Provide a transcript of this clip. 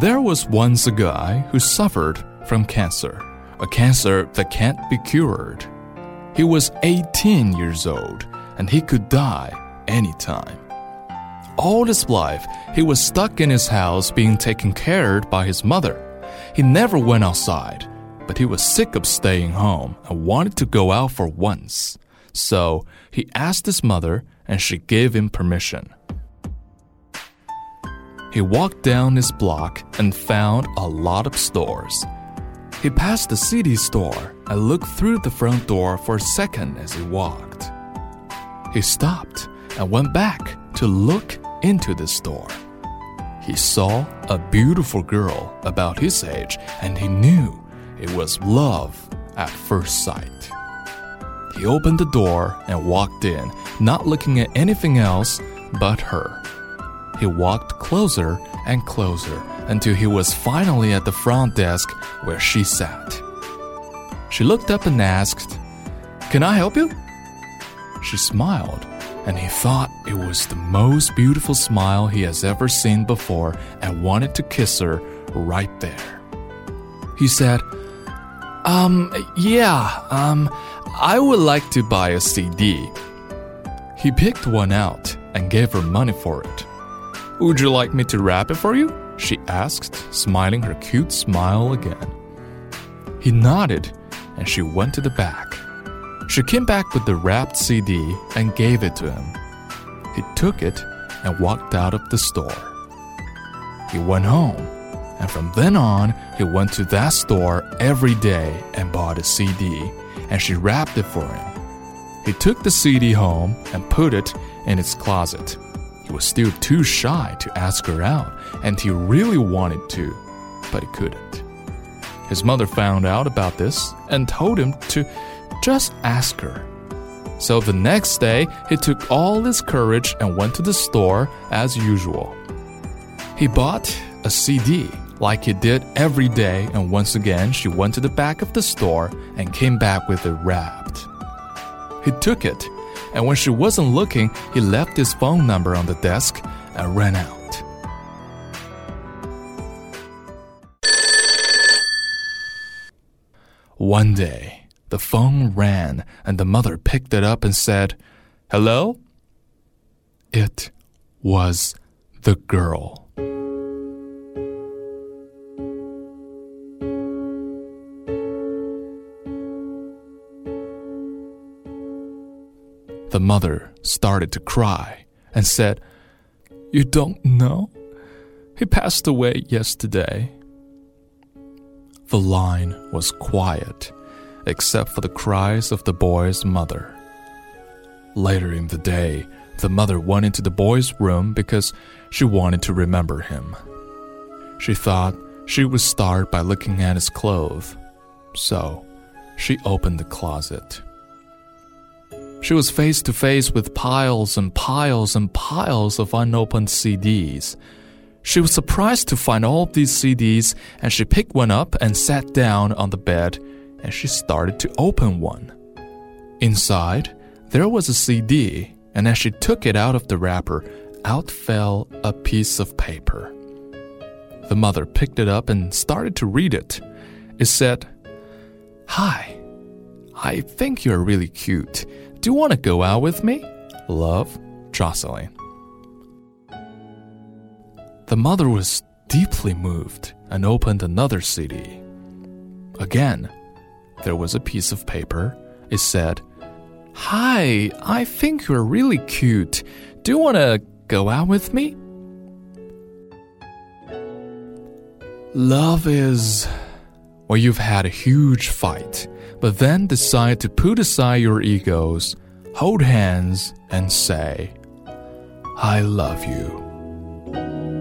There was once a guy who suffered from cancer, a cancer that can't be cured. He was 18 years old and he could die anytime. All his life, he was stuck in his house being taken care of by his mother. He never went outside, but he was sick of staying home and wanted to go out for once. So he asked his mother, and she gave him permission. He walked down his block and found a lot of stores. He passed the CD store and looked through the front door for a second as he walked. He stopped and went back to look into the store. He saw a beautiful girl about his age and he knew it was love at first sight. He opened the door and walked in, not looking at anything else but her. He walked closer and closer until he was finally at the front desk where she sat. She looked up and asked, Can I help you? She smiled, and he thought it was the most beautiful smile he has ever seen before and wanted to kiss her right there. He said, Um, yeah, um, I would like to buy a CD. He picked one out and gave her money for it. Would you like me to wrap it for you? She asked, smiling her cute smile again. He nodded and she went to the back. She came back with the wrapped CD and gave it to him. He took it and walked out of the store. He went home, and from then on, he went to that store every day and bought a CD, and she wrapped it for him. He took the CD home and put it in its closet. Was still too shy to ask her out, and he really wanted to, but he couldn't. His mother found out about this and told him to just ask her. So the next day, he took all his courage and went to the store as usual. He bought a CD like he did every day, and once again, she went to the back of the store and came back with it wrapped. He took it and when she wasn't looking, he left his phone number on the desk and ran out. One day, the phone rang and the mother picked it up and said, Hello? It was the girl. The mother started to cry and said, You don't know? He passed away yesterday. The line was quiet, except for the cries of the boy's mother. Later in the day, the mother went into the boy's room because she wanted to remember him. She thought she would start by looking at his clothes, so she opened the closet. She was face to face with piles and piles and piles of unopened CDs. She was surprised to find all these CDs, and she picked one up and sat down on the bed, and she started to open one. Inside, there was a CD, and as she took it out of the wrapper, out fell a piece of paper. The mother picked it up and started to read it. It said, Hi, I think you're really cute. Do you want to go out with me? Love, Jocelyn. The mother was deeply moved and opened another CD. Again, there was a piece of paper. It said, Hi, I think you're really cute. Do you want to go out with me? Love is or you've had a huge fight, but then decide to put aside your egos, hold hands, and say, I love you.